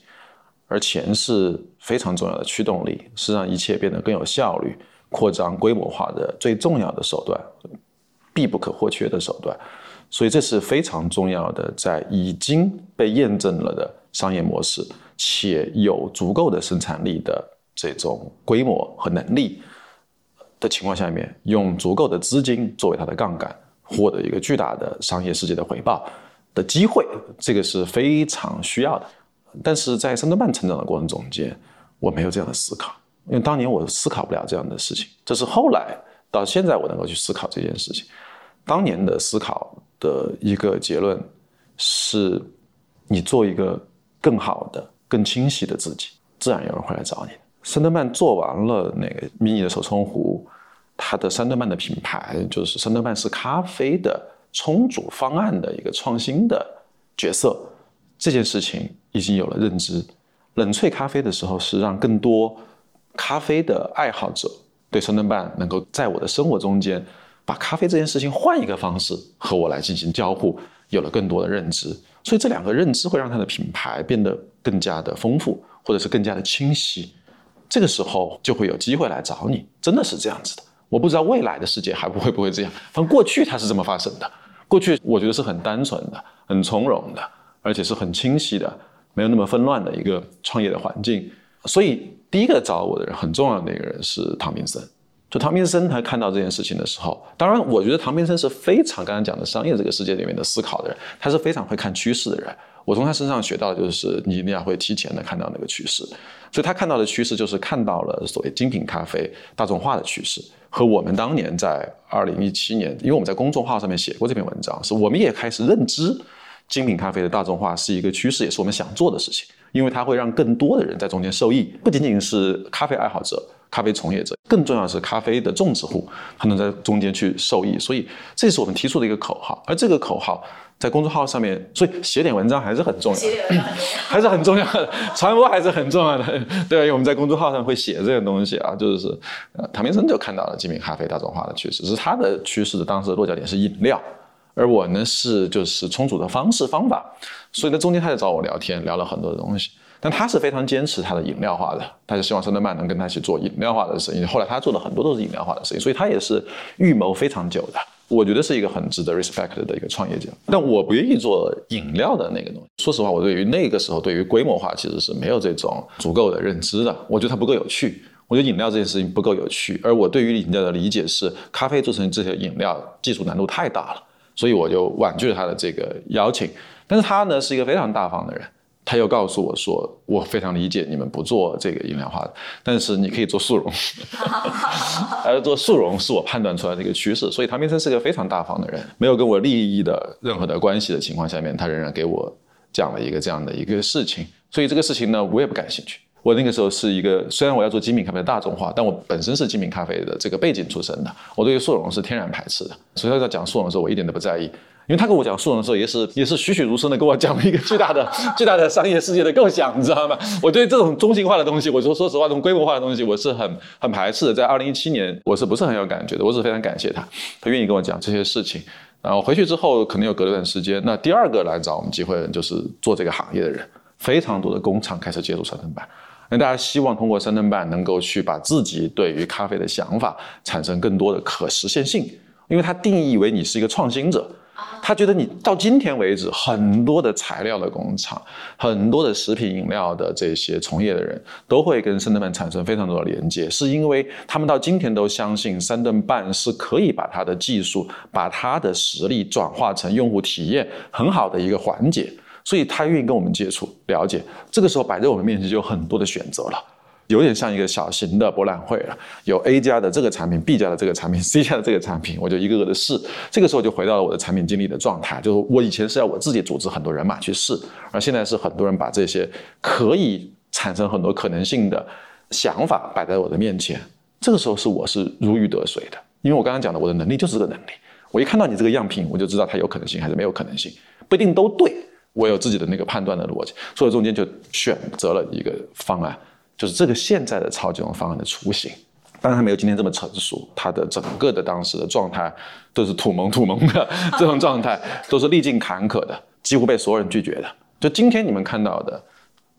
而钱是非常重要的驱动力，是让一切变得更有效率、扩张规模化的最重要的手段，必不可或缺的手段，所以这是非常重要的，在已经被验证了的商业模式，且有足够的生产力的。这种规模和能力的情况下面，用足够的资金作为它的杠杆，获得一个巨大的商业世界的回报的机会，这个是非常需要的。但是在三顿半成长的过程中间，我没有这样的思考，因为当年我思考不了这样的事情。这是后来到现在我能够去思考这件事情。当年的思考的一个结论是：你做一个更好的、更清晰的自己，自然有人会来找你。三顿半做完了那个 mini 的手冲壶，它的三顿半的品牌就是三顿半是咖啡的冲煮方案的一个创新的角色。这件事情已经有了认知。冷萃咖啡的时候是让更多咖啡的爱好者对三顿半能够在我的生活中间把咖啡这件事情换一个方式和我来进行交互，有了更多的认知。所以这两个认知会让它的品牌变得更加的丰富，或者是更加的清晰。这个时候就会有机会来找你，真的是这样子的。我不知道未来的世界还会不会这样，反正过去它是这么发生的。过去我觉得是很单纯的、很从容的，而且是很清晰的，没有那么纷乱的一个创业的环境。所以第一个找我的人，很重要的一个人是唐明森。就唐明森他看到这件事情的时候，当然我觉得唐明森是非常刚刚讲的商业这个世界里面的思考的人，他是非常会看趋势的人。我从他身上学到的就是，你一定要会提前的看到那个趋势，所以他看到的趋势就是看到了所谓精品咖啡大众化的趋势，和我们当年在二零一七年，因为我们在公众号上面写过这篇文章，是我们也开始认知精品咖啡的大众化是一个趋势，也是我们想做的事情，因为它会让更多的人在中间受益，不仅仅是咖啡爱好者、咖啡从业者，更重要的是咖啡的种植户，他能在中间去受益，所以这是我们提出的一个口号，而这个口号。在公众号上面，所以写点文章还是很重要，还是很重要的，传播还是很重要的。(laughs) 对，因为我们在公众号上会写这个东西啊，就是呃，唐明生就看到了精品咖啡大众化的趋势，是他的趋势的当时的落脚点是饮料，而我呢是就是充足的方式方法，所以在中间他就找我聊天，聊了很多的东西。但他是非常坚持他的饮料化的，他就希望圣德曼能跟他一起做饮料化的生意。后来他做的很多都是饮料化的生意，所以他也是预谋非常久的。我觉得是一个很值得 respect 的一个创业者，但我不愿意做饮料的那个东西。说实话，我对于那个时候对于规模化其实是没有这种足够的认知的。我觉得它不够有趣，我觉得饮料这件事情不够有趣，而我对于饮料的理解是，咖啡做成这些饮料技术难度太大了，所以我就婉拒了他的这个邀请。但是他呢是一个非常大方的人，他又告诉我说，我非常理解你们不做这个饮料化的，但是你可以做速溶，(laughs) 而做速溶是我判断出来的一个趋势。所以唐明生是个非常大方的人，没有跟我利益的任何的关系的情况下面，他仍然给我讲了一个这样的一个事情。所以这个事情呢，我也不感兴趣。我那个时候是一个，虽然我要做精品咖啡的大众化，但我本身是精品咖啡的这个背景出身的，我对于速溶是天然排斥的。所以他在讲速溶的时候，我一点都不在意，因为他跟我讲速溶的时候，也是也是栩栩如生的跟我讲了一个巨大的 (laughs) 巨大的商业世界的构想，你知道吗？我对这种中心化的东西，我说说实话，这种规模化的东西，我是很很排斥的。在二零一七年，我是不是很有感觉的？我是非常感谢他，他愿意跟我讲这些事情。然后回去之后，可能又隔了段时间，那第二个来找我们机会的人就是做这个行业的人，非常多的工厂开始接触三顿半。那大家希望通过三顿半能够去把自己对于咖啡的想法产生更多的可实现性，因为他定义为你是一个创新者，他觉得你到今天为止很多的材料的工厂，很多的食品饮料的这些从业的人都会跟三顿半产生非常多的连接，是因为他们到今天都相信三顿半是可以把他的技术、把他的实力转化成用户体验很好的一个环节。所以他愿意跟我们接触、了解。这个时候摆在我们面前就有很多的选择了，有点像一个小型的博览会了。有 A 家的这个产品，B 家的这个产品，C 家的这个产品，我就一个个的试。这个时候就回到了我的产品经理的状态，就是我以前是要我自己组织很多人马去试，而现在是很多人把这些可以产生很多可能性的想法摆在我的面前。这个时候是我是如鱼得水的，因为我刚刚讲的，我的能力就是这个能力。我一看到你这个样品，我就知道它有可能性还是没有可能性，不一定都对。我有自己的那个判断的逻辑，所以中间就选择了一个方案，就是这个现在的超级绒方案的雏形。当然，它没有今天这么成熟，它的整个的当时的状态都是土萌土萌的 (laughs) 这种状态，都是历尽坎坷的，几乎被所有人拒绝的。就今天你们看到的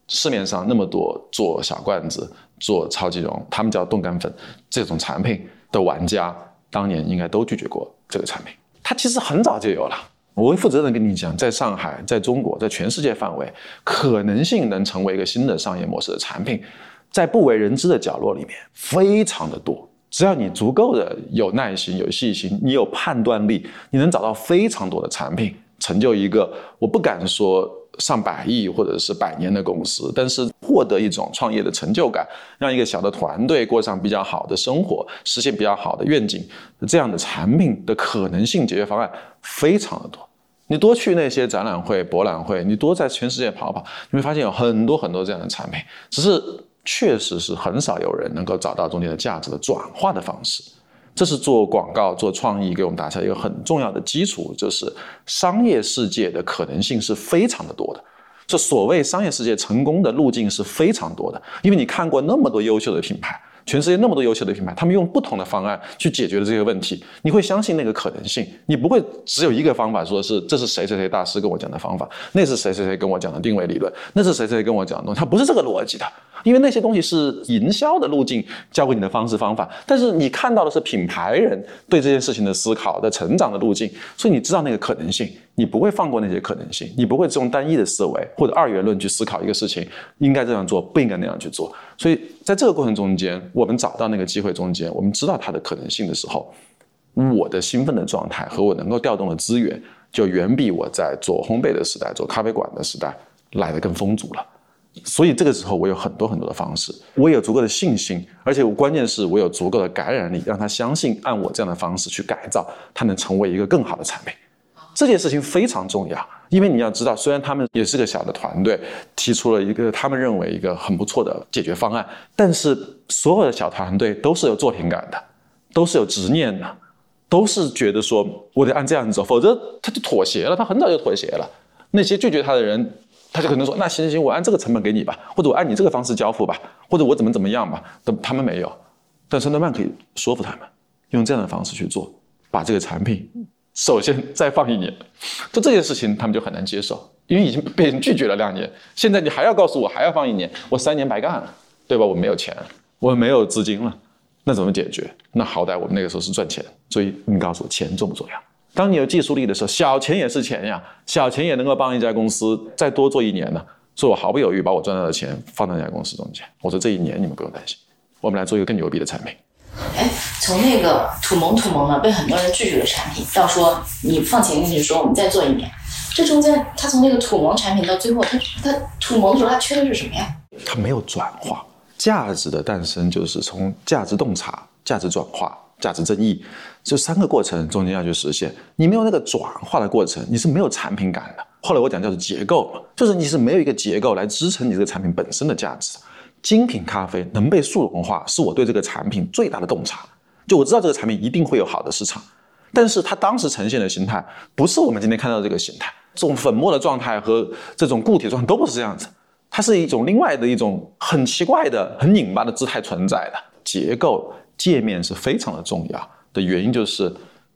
市面上那么多做小罐子、做超级绒，他们叫冻干粉这种产品的玩家，当年应该都拒绝过这个产品。它其实很早就有了。我会负责任跟你讲，在上海，在中国，在全世界范围，可能性能成为一个新的商业模式的产品，在不为人知的角落里面非常的多。只要你足够的有耐心、有细心，你有判断力，你能找到非常多的产品，成就一个我不敢说上百亿或者是百年的公司，但是获得一种创业的成就感，让一个小的团队过上比较好的生活，实现比较好的愿景，这样的产品的可能性解决方案非常的多。你多去那些展览会、博览会，你多在全世界跑跑，你会发现有很多很多这样的产品，只是确实是很少有人能够找到中间的价值的转化的方式。这是做广告、做创意给我们打下一个很重要的基础，就是商业世界的可能性是非常的多的。这所谓商业世界成功的路径是非常多的，因为你看过那么多优秀的品牌。全世界那么多优秀的品牌，他们用不同的方案去解决了这些问题。你会相信那个可能性，你不会只有一个方法，说是这是谁谁谁大师跟我讲的方法，那是谁谁谁跟我讲的定位理论，那是谁谁跟我讲的东西，它不是这个逻辑的。因为那些东西是营销的路径教给你的方式方法，但是你看到的是品牌人对这件事情的思考的成长的路径，所以你知道那个可能性，你不会放过那些可能性，你不会只用单一的思维或者二元论去思考一个事情应该这样做，不应该那样去做。所以在这个过程中间，我们找到那个机会中间，我们知道它的可能性的时候，我的兴奋的状态和我能够调动的资源，就远比我在做烘焙的时代、做咖啡馆的时代来的更丰足了。所以这个时候，我有很多很多的方式，我有足够的信心，而且我关键是我有足够的感染力，让他相信按我这样的方式去改造，他能成为一个更好的产品。这件事情非常重要，因为你要知道，虽然他们也是个小的团队，提出了一个他们认为一个很不错的解决方案，但是所有的小团队都是有作品感的，都是有执念的，都是觉得说我得按这样子走，否则他就妥协了，他很早就妥协了。那些拒绝他的人。他就可能说：“那行行行，我按这个成本给你吧，或者我按你这个方式交付吧，或者我怎么怎么样吧。”但他们没有，但是诺曼可以说服他们，用这样的方式去做，把这个产品首先再放一年，就这件事情他们就很难接受，因为已经被人拒绝了两年，现在你还要告诉我还要放一年，我三年白干了，对吧？我没有钱，我没有资金了，那怎么解决？那好歹我们那个时候是赚钱，所以你告诉我钱重不重要？当你有技术力的时候，小钱也是钱呀，小钱也能够帮一家公司再多做一年呢。所以我毫不犹豫把我赚到的钱放到那家公司中间。我说这一年你们不用担心，我们来做一个更牛逼的产品。哎，从那个土萌土萌的被很多人拒绝的产品，到说你放钱进去说我们再做一年，这中间他从那个土萌产品到最后，他他土萌的时候他缺的是什么呀？它没有转化，价值的诞生就是从价值洞察、价值转化、价值争议这三个过程中间要去实现。你没有那个转化的过程，你是没有产品感的。后来我讲叫做结构，就是你是没有一个结构来支撑你这个产品本身的价值。精品咖啡能被速溶化，是我对这个产品最大的洞察。就我知道这个产品一定会有好的市场，但是它当时呈现的形态不是我们今天看到的这个形态，这种粉末的状态和这种固体状态都不是这样子，它是一种另外的一种很奇怪的、很拧巴的姿态存在的。结构界面是非常的重要的原因就是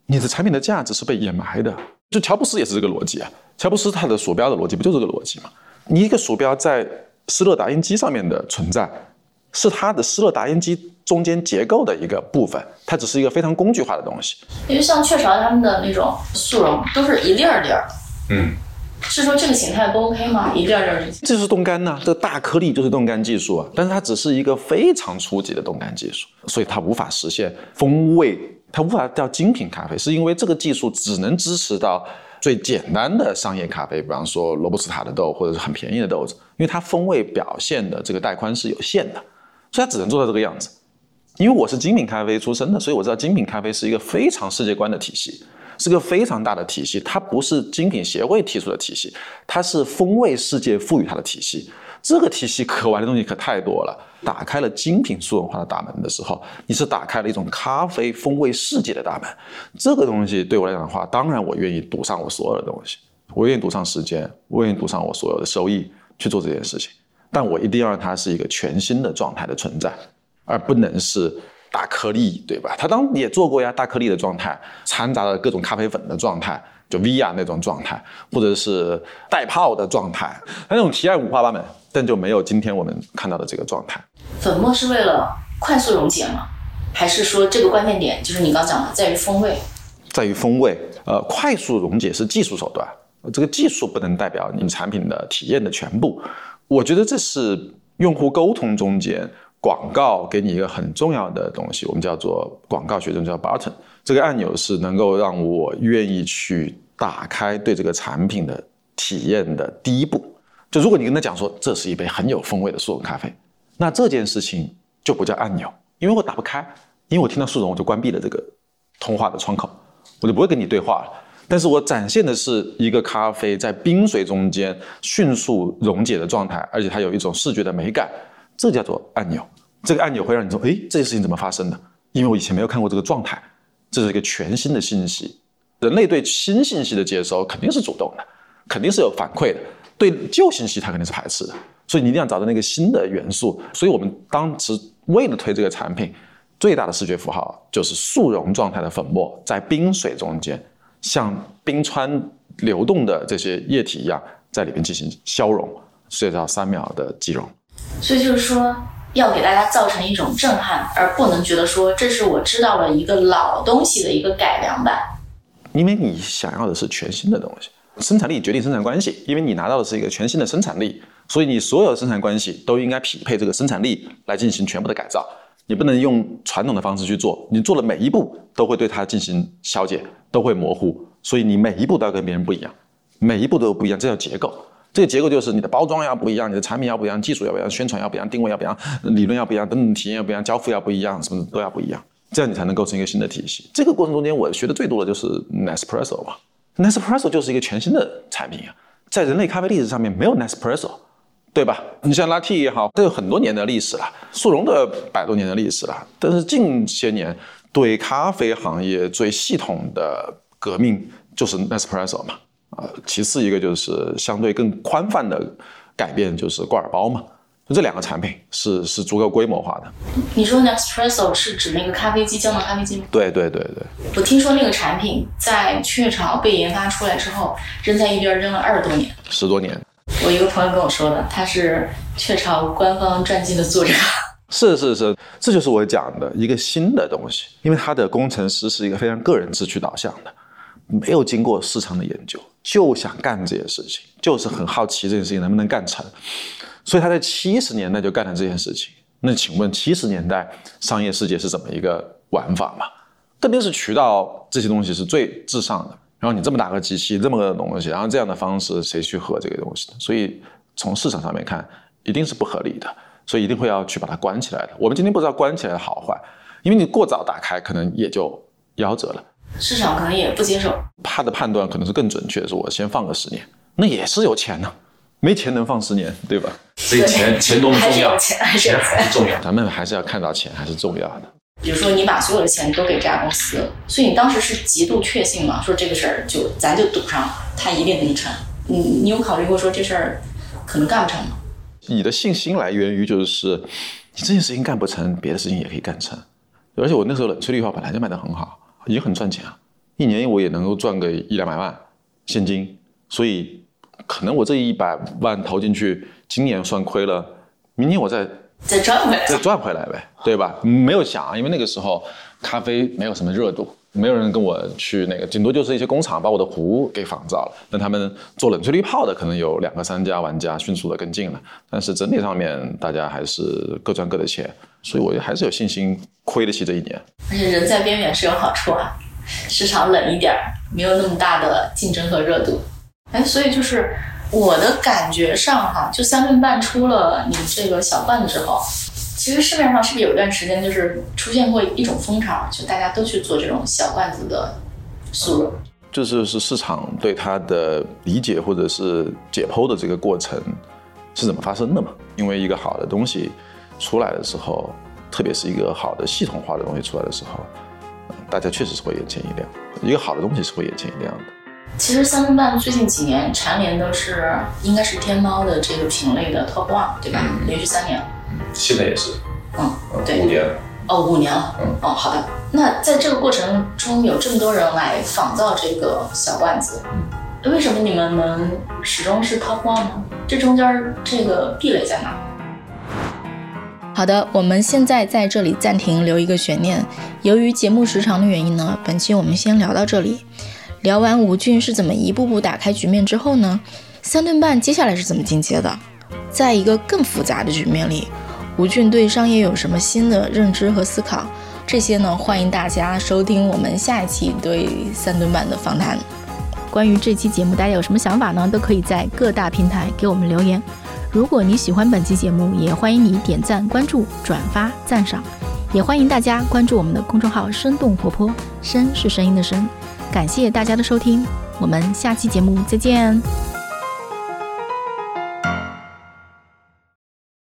你的产品的价值是被掩埋的。就乔布斯也是这个逻辑啊，乔布斯他的鼠标的逻辑不就这个逻辑吗？你一个鼠标在施乐打印机上面的存在，是它的施乐打印机中间结构的一个部分，它只是一个非常工具化的东西。因为像雀巢他们的那种速溶都是一粒儿粒儿，嗯，是说这个形态不 OK 吗？一粒儿粒儿这是冻干呐，这个大颗粒就是冻干技术啊，但是它只是一个非常初级的冻干技术，所以它无法实现风味，它无法叫精品咖啡，是因为这个技术只能支持到。最简单的商业咖啡，比方说罗布斯塔的豆或者是很便宜的豆子，因为它风味表现的这个带宽是有限的，所以它只能做到这个样子。因为我是精品咖啡出身的，所以我知道精品咖啡是一个非常世界观的体系，是个非常大的体系。它不是精品协会提出的体系，它是风味世界赋予它的体系。这个体系可玩的东西可太多了。打开了精品速文化的大门的时候，你是打开了一种咖啡风味世界的大门。这个东西对我来讲的话，当然我愿意赌上我所有的东西，我愿意赌上时间，我愿意赌上我所有的收益去做这件事情。但我一定要让它是一个全新的状态的存在，而不能是大颗粒，对吧？他当也做过呀，大颗粒的状态，掺杂了各种咖啡粉的状态，就 V R 那种状态，或者是带泡的状态，它那种提案五花八门。但就没有今天我们看到的这个状态。粉末是为了快速溶解吗？还是说这个关键点就是你刚讲的，在于风味？在于风味。呃，快速溶解是技术手段，这个技术不能代表你产品的体验的全部。我觉得这是用户沟通中间广告给你一个很重要的东西，我们叫做广告学中叫 button。这个按钮是能够让我愿意去打开对这个产品的体验的第一步。就如果你跟他讲说这是一杯很有风味的速溶咖啡，那这件事情就不叫按钮，因为我打不开，因为我听到速溶我就关闭了这个通话的窗口，我就不会跟你对话了。但是我展现的是一个咖啡在冰水中间迅速溶解的状态，而且它有一种视觉的美感，这叫做按钮。这个按钮会让你说，哎，这件事情怎么发生的？因为我以前没有看过这个状态，这是一个全新的信息。人类对新信息的接收肯定是主动的，肯定是有反馈的。对旧信息它肯定是排斥的，所以你一定要找到那个新的元素。所以我们当时为了推这个产品，最大的视觉符号就是速溶状态的粉末在冰水中间，像冰川流动的这些液体一样，在里面进行消融，所以叫三秒的即溶。所以就是说，要给大家造成一种震撼，而不能觉得说这是我知道了一个老东西的一个改良版，因为你想要的是全新的东西。生产力决定生产关系，因为你拿到的是一个全新的生产力，所以你所有的生产关系都应该匹配这个生产力来进行全部的改造。你不能用传统的方式去做，你做的每一步都会对它进行消解，都会模糊，所以你每一步都要跟别人不一样，每一步都不一样，这叫结构。这个结构就是你的包装要不一样，你的产品要不一样，技术要不一样，宣传要不一样，定位要不一样，理论要不一样，等等体验要不一样，交付要不一样，什么都要不一样，这样你才能构成一个新的体系。这个过程中间，我学的最多的就是 Nespresso 嘛。Nespresso 就是一个全新的产品啊，在人类咖啡历史上面没有 Nespresso，对吧？你像 Latte 也好，都有很多年的历史了，速溶的百多年的历史了。但是近些年对咖啡行业最系统的革命就是 Nespresso 嘛，啊，其次一个就是相对更宽泛的改变就是挂耳包嘛。就这两个产品是是足够规模化的。你说 Nespresso 是指那个咖啡机胶囊咖啡机吗？对对对对。我听说那个产品在雀巢被研发出来之后，扔在一边扔了二十多年。十多年。我一个朋友跟我说的，他是雀巢官方传记的作者。(laughs) 是是是，这就是我讲的一个新的东西，因为他的工程师是一个非常个人志趣导向的，没有经过市场的研究，就想干这件事情，就是很好奇这件事情能不能干成。所以他在七十年代就干了这件事情，那请问七十年代商业世界是怎么一个玩法嘛？肯定是渠道这些东西是最至上的。然后你这么大个机器，这么个东西，然后这样的方式，谁去喝这个东西？所以从市场上面看，一定是不合理的，所以一定会要去把它关起来的。我们今天不知道关起来的好坏，因为你过早打开，可能也就夭折了。市场可能也不接受。他的判断可能是更准确的，是我先放个十年，那也是有钱呢，没钱能放十年，对吧？所以钱钱多么重要？钱还是重要。咱们还是要看到钱还是重要的。比如说，你把所有的钱都给这家公司，所以你当时是极度确信嘛？说这个事儿就咱就赌上，他一定能成。你你有考虑过说这事儿可能干不成吗？你的信心来源于就是你这件事情干不成，别的事情也可以干成。而且我那时候冷萃绿化本来就卖得很好，也很赚钱啊，一年我也能够赚个一两百万现金。所以可能我这一百万投进去，今年算亏了，明年我再。再赚回来，再赚回来呗，对吧？没有想，因为那个时候咖啡没有什么热度，没有人跟我去那个，顶多就是一些工厂把我的壶给仿造了。那他们做冷萃滤泡的，可能有两个三家玩家迅速的跟进了。但是整体上面，大家还是各赚各的钱，所以我还是有信心亏得起这一年。而且人在边缘是有好处啊，市场冷一点儿，没有那么大的竞争和热度。哎，所以就是。我的感觉上哈，就三顿半出了你这个小罐子之后，其实市面上是不是有一段时间就是出现过一种风潮，就大家都去做这种小罐子的速溶？就是是市场对它的理解或者是解剖的这个过程是怎么发生的嘛？因为一个好的东西出来的时候，特别是一个好的系统化的东西出来的时候，大家确实是会眼前一亮。一个好的东西是会眼前一亮的。其实三顿半最近几年蝉联都是应该是天猫的这个品类的 top one，对吧？连续三年。现在也是。嗯，对。五年。哦，五年了。嗯。哦，好的。那在这个过程中有这么多人来仿造这个小罐子，嗯，为什么你们能始终是 top one 呢？这中间这个壁垒在哪？好的，我们现在在这里暂停，留一个悬念。由于节目时长的原因呢，本期我们先聊到这里。聊完吴俊是怎么一步步打开局面之后呢？三顿半接下来是怎么进阶的？在一个更复杂的局面里，吴俊对商业有什么新的认知和思考？这些呢，欢迎大家收听我们下一期对三顿半的访谈。关于这期节目，大家有什么想法呢？都可以在各大平台给我们留言。如果你喜欢本期节目，也欢迎你点赞、关注、转发、赞赏。也欢迎大家关注我们的公众号“生动活泼”，声是声音的声。感谢大家的收听，我们下期节目再见。